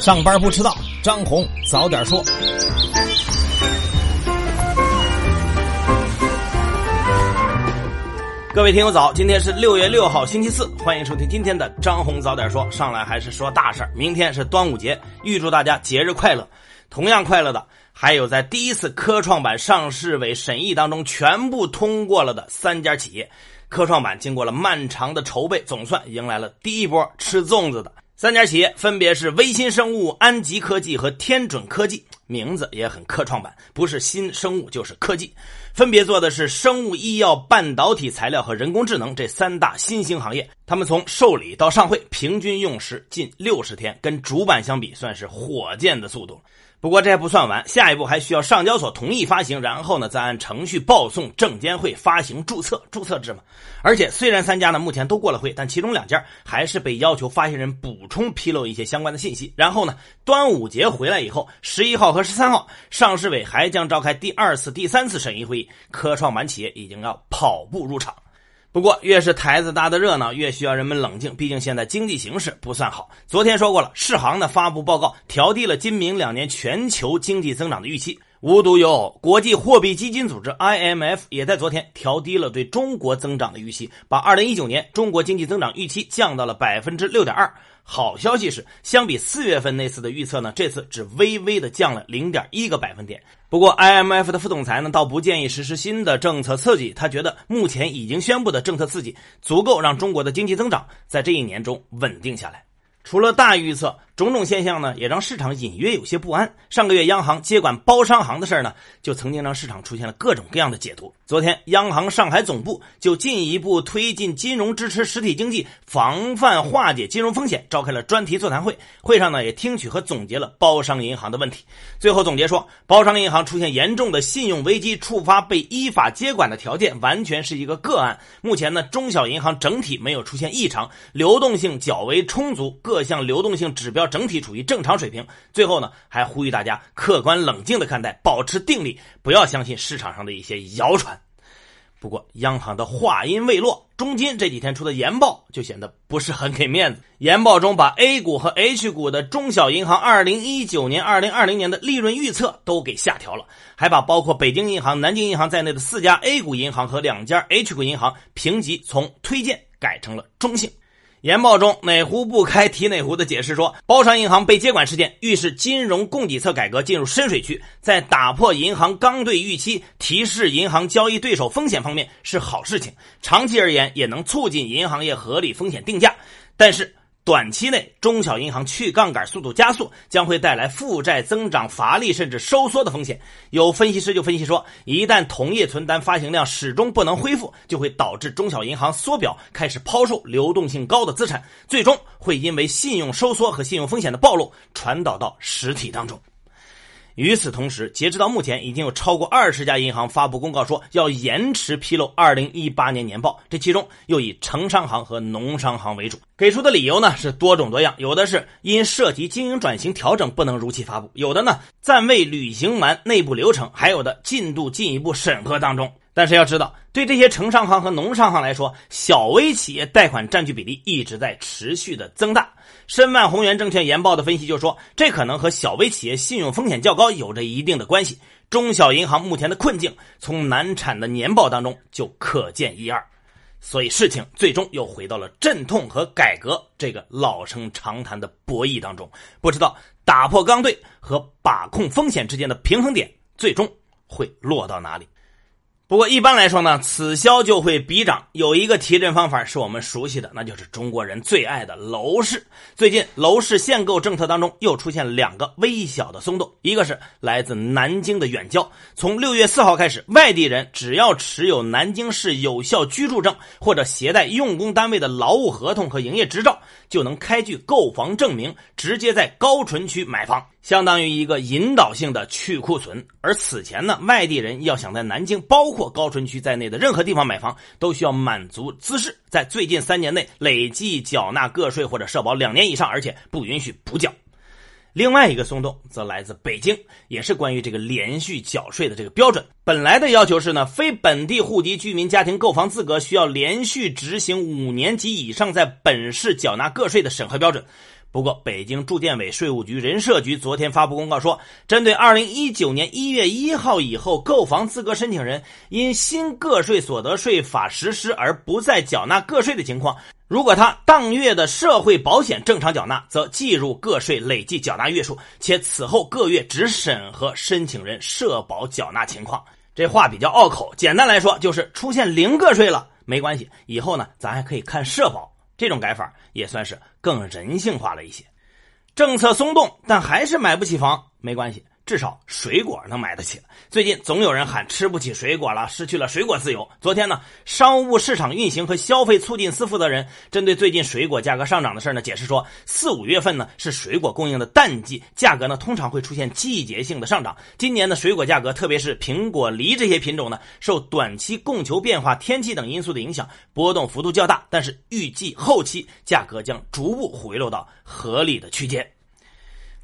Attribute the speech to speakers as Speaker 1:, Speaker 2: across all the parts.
Speaker 1: 上班不迟到，张红早点说。各位听友早，今天是六月六号星期四，欢迎收听今天的张红早点说。上来还是说大事儿，明天是端午节，预祝大家节日快乐。同样快乐的，还有在第一次科创板上市委审议当中全部通过了的三家企业。科创板经过了漫长的筹备，总算迎来了第一波吃粽子的。三家企业分别是微新生物、安吉科技和天准科技，名字也很科创板，不是新生物就是科技，分别做的是生物医药、半导体材料和人工智能这三大新兴行业。他们从受理到上会平均用时近六十天，跟主板相比算是火箭的速度。不过这还不算完，下一步还需要上交所同意发行，然后呢再按程序报送证监会发行注册，注册制嘛。而且虽然三家呢目前都过了会，但其中两家还是被要求发行人补充披露一些相关的信息。然后呢，端午节回来以后，十一号和十三号，上市委还将召开第二次、第三次审议会议，科创板企业已经要跑步入场。不过，越是台子搭的热闹，越需要人们冷静。毕竟现在经济形势不算好。昨天说过了，世行呢发布报告，调低了今明两年全球经济增长的预期。无独有偶，国际货币基金组织 IMF 也在昨天调低了对中国增长的预期，把2019年中国经济增长预期降到了百分之六点二。好消息是，相比四月份那次的预测呢，这次只微微的降了零点一个百分点。不过，IMF 的副总裁呢，倒不建议实施新的政策刺激。他觉得目前已经宣布的政策刺激足够让中国的经济增长在这一年中稳定下来。除了大预测，种种现象呢，也让市场隐约有些不安。上个月央行接管包商行的事儿呢，就曾经让市场出现了各种各样的解读。昨天，央行上海总部就进一步推进金融支持实体经济，防范化解金融风险，召开了专题座谈会。会上呢，也听取和总结了包商银行的问题。最后总结说，包商银行出现严重的信用危机，触发被依法接管的条件，完全是一个个案。目前呢，中小银行整体没有出现异常，流动性较为充足，各项流动性指标整体处于正常水平。最后呢，还呼吁大家客观冷静的看待，保持定力，不要相信市场上的一些谣传。不过，央行的话音未落，中金这几天出的研报就显得不是很给面子。研报中把 A 股和 H 股的中小银行2019年、2020年的利润预测都给下调了，还把包括北京银行、南京银行在内的四家 A 股银行和两家 H 股银行评级从推荐改成了中性。研报中哪壶不开提哪壶的解释说，包商银行被接管事件预示金融供给侧改革进入深水区，在打破银行刚兑预期、提示银行交易对手风险方面是好事情，长期而言也能促进银行业合理风险定价，但是。短期内，中小银行去杠杆速度加速，将会带来负债增长乏力甚至收缩的风险。有分析师就分析说，一旦同业存单发行量始终不能恢复，就会导致中小银行缩表，开始抛售流动性高的资产，最终会因为信用收缩和信用风险的暴露，传导到实体当中。与此同时，截止到目前，已经有超过二十家银行发布公告说要延迟披露二零一八年年报。这其中又以城商行和农商行为主，给出的理由呢是多种多样，有的是因涉及经营转型调整不能如期发布，有的呢暂未履行完内部流程，还有的进度进一步审核当中。但是要知道，对这些城商行和农商行来说，小微企业贷款占据比例一直在持续的增大。申万宏源证券研报的分析就说，这可能和小微企业信用风险较高有着一定的关系。中小银行目前的困境，从难产的年报当中就可见一二。所以事情最终又回到了阵痛和改革这个老生常谈的博弈当中。不知道打破刚兑和把控风险之间的平衡点，最终会落到哪里？不过一般来说呢，此消就会彼长。有一个提振方法是我们熟悉的，那就是中国人最爱的楼市。最近楼市限购政策当中又出现两个微小的松动，一个是来自南京的远郊，从六月四号开始，外地人只要持有南京市有效居住证或者携带用工单位的劳务合同和营业执照，就能开具购房证明，直接在高淳区买房。相当于一个引导性的去库存，而此前呢，外地人要想在南京，包括高淳区在内的任何地方买房，都需要满足资质，在最近三年内累计缴纳个税或者社保两年以上，而且不允许补缴。另外一个松动则来自北京，也是关于这个连续缴税的这个标准。本来的要求是呢，非本地户籍居民家庭购房资格需要连续执行五年及以上在本市缴纳个税的审核标准。不过，北京住建委、税务局、人社局昨天发布公告说，针对二零一九年一月一号以后购房资格申请人因新个税所得税法实施而不再缴纳个税的情况，如果他当月的社会保险正常缴纳，则计入个税累计缴纳月数，且此后各月只审核申请人社保缴纳情况。这话比较拗口，简单来说就是出现零个税了没关系，以后呢咱还可以看社保。这种改法也算是更人性化了一些。政策松动，但还是买不起房，没关系。至少水果能买得起。最近总有人喊吃不起水果了，失去了水果自由。昨天呢，商务市场运行和消费促进司负责人针对最近水果价格上涨的事呢，解释说，四五月份呢是水果供应的淡季，价格呢通常会出现季节性的上涨。今年的水果价格，特别是苹果、梨这些品种呢，受短期供求变化、天气等因素的影响，波动幅度较大。但是预计后期价格将逐步回落到合理的区间。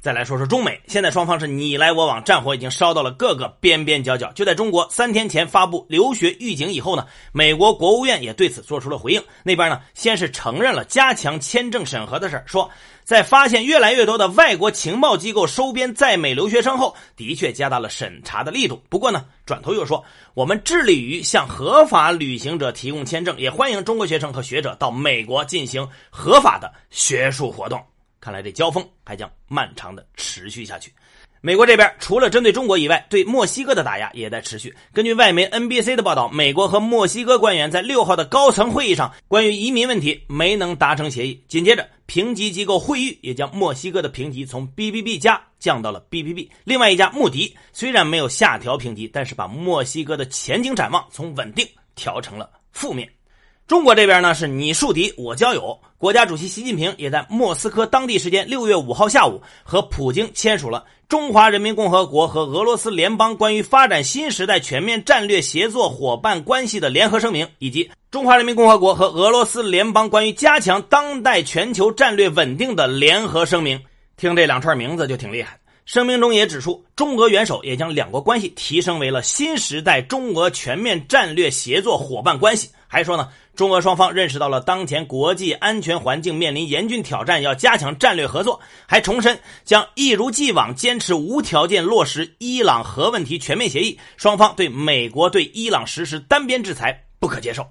Speaker 1: 再来说说中美，现在双方是你来我往，战火已经烧到了各个边边角角。就在中国三天前发布留学预警以后呢，美国国务院也对此做出了回应。那边呢，先是承认了加强签证审核的事说在发现越来越多的外国情报机构收编在美留学生后，的确加大了审查的力度。不过呢，转头又说，我们致力于向合法旅行者提供签证，也欢迎中国学生和学者到美国进行合法的学术活动。看来这交锋还将漫长的持续下去。美国这边除了针对中国以外，对墨西哥的打压也在持续。根据外媒 NBC 的报道，美国和墨西哥官员在六号的高层会议上，关于移民问题没能达成协议。紧接着，评级机构惠誉也将墨西哥的评级从 BBB 加降到了 BBB。另外一家穆迪虽然没有下调评级，但是把墨西哥的前景展望从稳定调成了负面。中国这边呢是你树敌我交友，国家主席习近平也在莫斯科当地时间六月五号下午和普京签署了中华人民共和国和俄罗斯联邦关于发展新时代全面战略协作伙伴关系的联合声明，以及中华人民共和国和俄罗斯联邦关于加强当代全球战略稳定的联合声明。听这两串名字就挺厉害。声明中也指出，中俄元首也将两国关系提升为了新时代中俄全面战略协作伙伴关系。还说呢，中俄双方认识到了当前国际安全环境面临严峻挑战，要加强战略合作。还重申将一如既往坚持无条件落实伊朗核问题全面协议。双方对美国对伊朗实施单边制裁不可接受。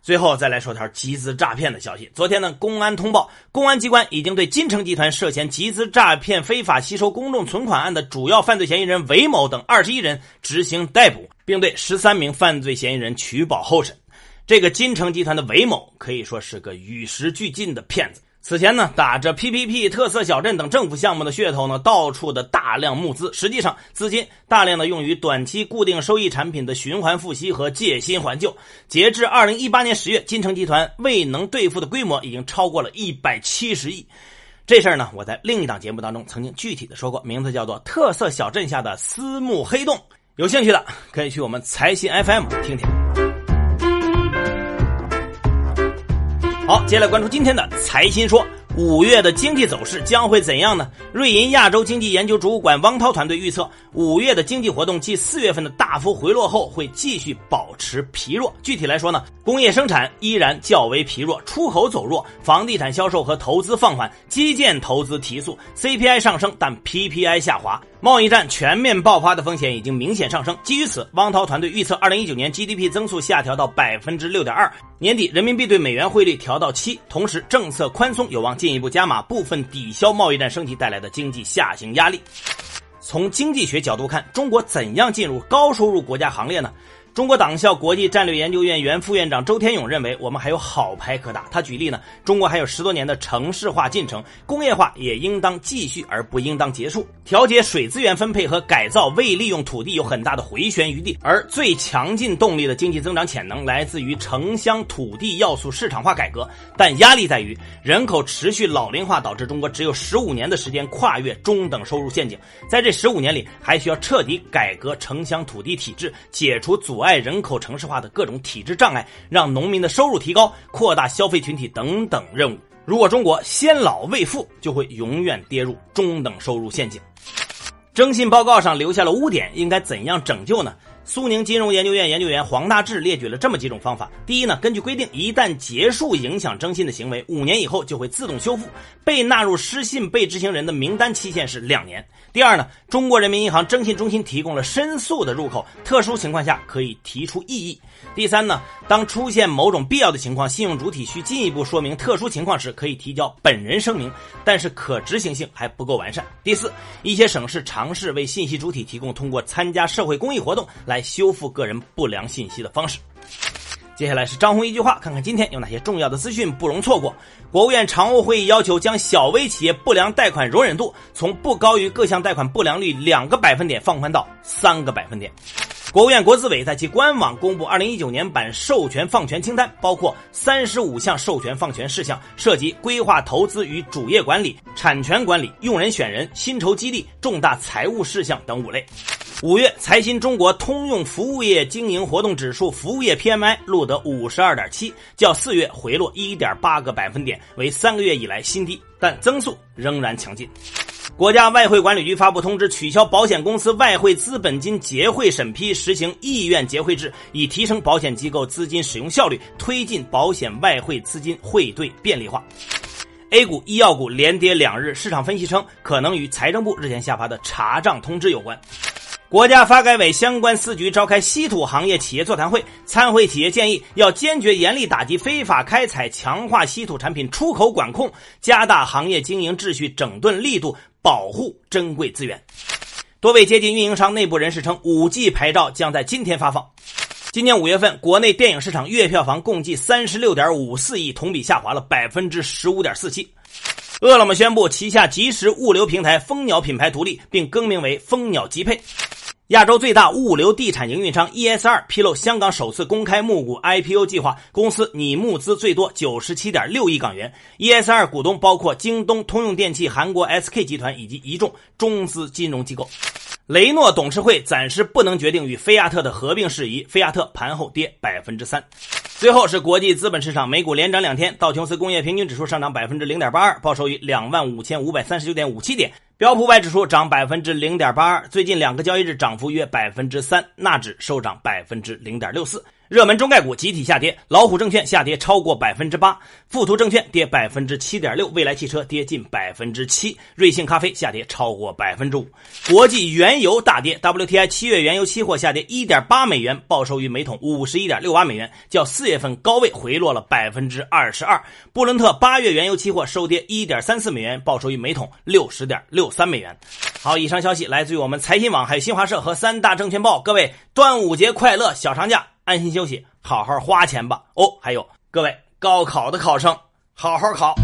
Speaker 1: 最后再来说条集资诈骗的消息。昨天呢，公安通报，公安机关已经对金城集团涉嫌集资诈骗、非法吸收公众存款案的主要犯罪嫌疑人韦某等二十一人执行逮捕，并对十三名犯罪嫌疑人取保候审。这个金城集团的韦某可以说是个与时俱进的骗子。此前呢，打着 PPP 特色小镇等政府项目的噱头呢，到处的大量募资，实际上资金大量的用于短期固定收益产品的循环付息和借新还旧。截至二零一八年十月，金城集团未能兑付的规模已经超过了一百七十亿。这事儿呢，我在另一档节目当中曾经具体的说过，名字叫做《特色小镇下的私募黑洞》。有兴趣的可以去我们财新 FM 听听。好，接下来关注今天的财新说。五月的经济走势将会怎样呢？瑞银亚洲经济研究主管汪涛团队预测，五月的经济活动继四月份的大幅回落后，会继续保持疲弱。具体来说呢，工业生产依然较为疲弱，出口走弱，房地产销售和投资放缓，基建投资提速，CPI 上升，但 PPI 下滑，贸易战全面爆发的风险已经明显上升。基于此，汪涛团队预测，二零一九年 GDP 增速下调到百分之六点二，年底人民币对美元汇率调到七，同时政策宽松有望进。一步加码部分抵消贸易战升级带来的经济下行压力。从经济学角度看，中国怎样进入高收入国家行列呢？中国党校国际战略研究院原副院长周天勇认为，我们还有好牌可打。他举例呢，中国还有十多年的城市化进程，工业化也应当继续而不应当结束。调节水资源分配和改造未利用土地有很大的回旋余地。而最强劲动力的经济增长潜能来自于城乡土地要素市场化改革，但压力在于人口持续老龄化导致中国只有十五年的时间跨越中等收入陷阱。在这十五年里，还需要彻底改革城乡土地体制，解除阻阻碍。人口城市化的各种体制障碍，让农民的收入提高，扩大消费群体等等任务。如果中国先老未富，就会永远跌入中等收入陷阱。征信报告上留下了污点，应该怎样拯救呢？苏宁金融研究院研究员黄大志列举了这么几种方法。第一呢，根据规定，一旦结束影响征信的行为，五年以后就会自动修复，被纳入失信被执行人的名单期限是两年。第二呢，中国人民银行征信中心提供了申诉的入口，特殊情况下可以提出异议。第三呢，当出现某种必要的情况，信用主体需进一步说明特殊情况时，可以提交本人声明，但是可执行性还不够完善。第四，一些省市尝试为信息主体提供通过参加社会公益活动来修复个人不良信息的方式。接下来是张红一句话，看看今天有哪些重要的资讯不容错过。国务院常务会议要求将小微企业不良贷款容忍度从不高于各项贷款不良率两个百分点放宽到三个百分点。国务院国资委在其官网公布二零一九年版授权放权清单，包括三十五项授权放权事项，涉及规划投资与主业管理、产权管理、用人选人、薪酬激励、重大财务事项等五类。五月，财新中国通用服务业经营活动指数服务业 PMI 录得五十二点七，较四月回落一点八个百分点，为三个月以来新低，但增速仍然强劲。国家外汇管理局发布通知，取消保险公司外汇资本金结汇审批，实行意愿结汇制，以提升保险机构资金使用效率，推进保险外汇资金汇兑便利化。A 股、医药股连跌两日，市场分析称，可能与财政部日前下发的查账通知有关。国家发改委相关四局召开稀土行业企业座谈会，参会企业建议要坚决严厉打击非法开采，强化稀土产品出口管控，加大行业经营秩序整顿力度，保护珍贵资源。多位接近运营商内部人士称，五 G 牌照将在今天发放。今年五月份，国内电影市场月票房共计三十六点五四亿，同比下滑了百分之十五点四七。饿了么宣布旗下即时物流平台蜂鸟品牌独立，并更名为蜂鸟集配。亚洲最大物流地产营运商 ESR 披露，香港首次公开募股 IPO 计划，公司拟募资最多九十七点六亿港元。ESR 股东包括京东、通用电气、韩国 SK 集团以及一众中资金融机构。雷诺董事会暂时不能决定与菲亚特的合并事宜，菲亚特盘后跌百分之三。最后是国际资本市场，美股连涨两天，道琼斯工业平均指数上涨百分之零点八二，报收于两万五千五百三十九点五七点。标普五百指数涨百分之零点八二，最近两个交易日涨幅约百分之三，纳指收涨百分之零点六四。热门中概股集体下跌，老虎证券下跌超过百分之八，富途证券跌百分之七点六，未来汽车跌近百分之七，瑞幸咖啡下跌超过百分之五。国际原油大跌，WTI 七月原油期货下跌一点八美元，报收于每桶五十一点六八美元，较四月份高位回落了百分之二十二。布伦特八月原油期货收跌一点三四美元，报收于每桶六十点六三美元。好，以上消息来自于我们财新网、还有新华社和三大证券报。各位，端午节快乐，小长假。安心休息，好好花钱吧。哦，还有各位高考的考生，好好考，